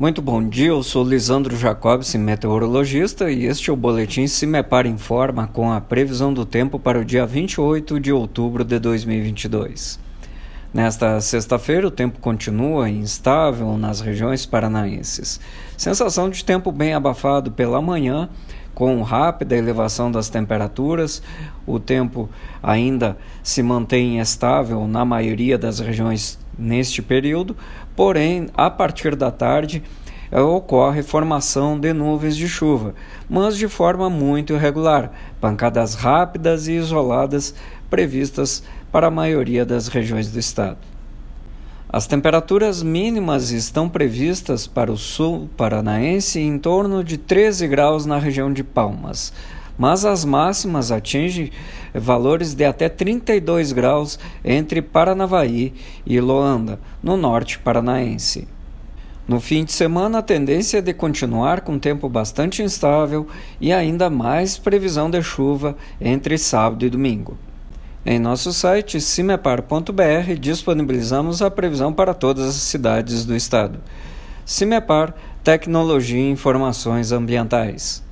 Muito bom dia, eu sou Lisandro Jacobs, meteorologista, e este é o Boletim Cimepar Informa com a previsão do tempo para o dia 28 de outubro de 2022. Nesta sexta-feira, o tempo continua instável nas regiões paranaenses. Sensação de tempo bem abafado pela manhã, com rápida elevação das temperaturas. O tempo ainda se mantém estável na maioria das regiões neste período, porém, a partir da tarde eh, ocorre formação de nuvens de chuva, mas de forma muito irregular, pancadas rápidas e isoladas previstas para a maioria das regiões do estado. As temperaturas mínimas estão previstas para o sul paranaense em torno de 13 graus na região de Palmas mas as máximas atingem valores de até 32 graus entre Paranavaí e Loanda, no norte paranaense. No fim de semana, a tendência é de continuar com tempo bastante instável e ainda mais previsão de chuva entre sábado e domingo. Em nosso site cimepar.br disponibilizamos a previsão para todas as cidades do estado. Cimepar Tecnologia e Informações Ambientais.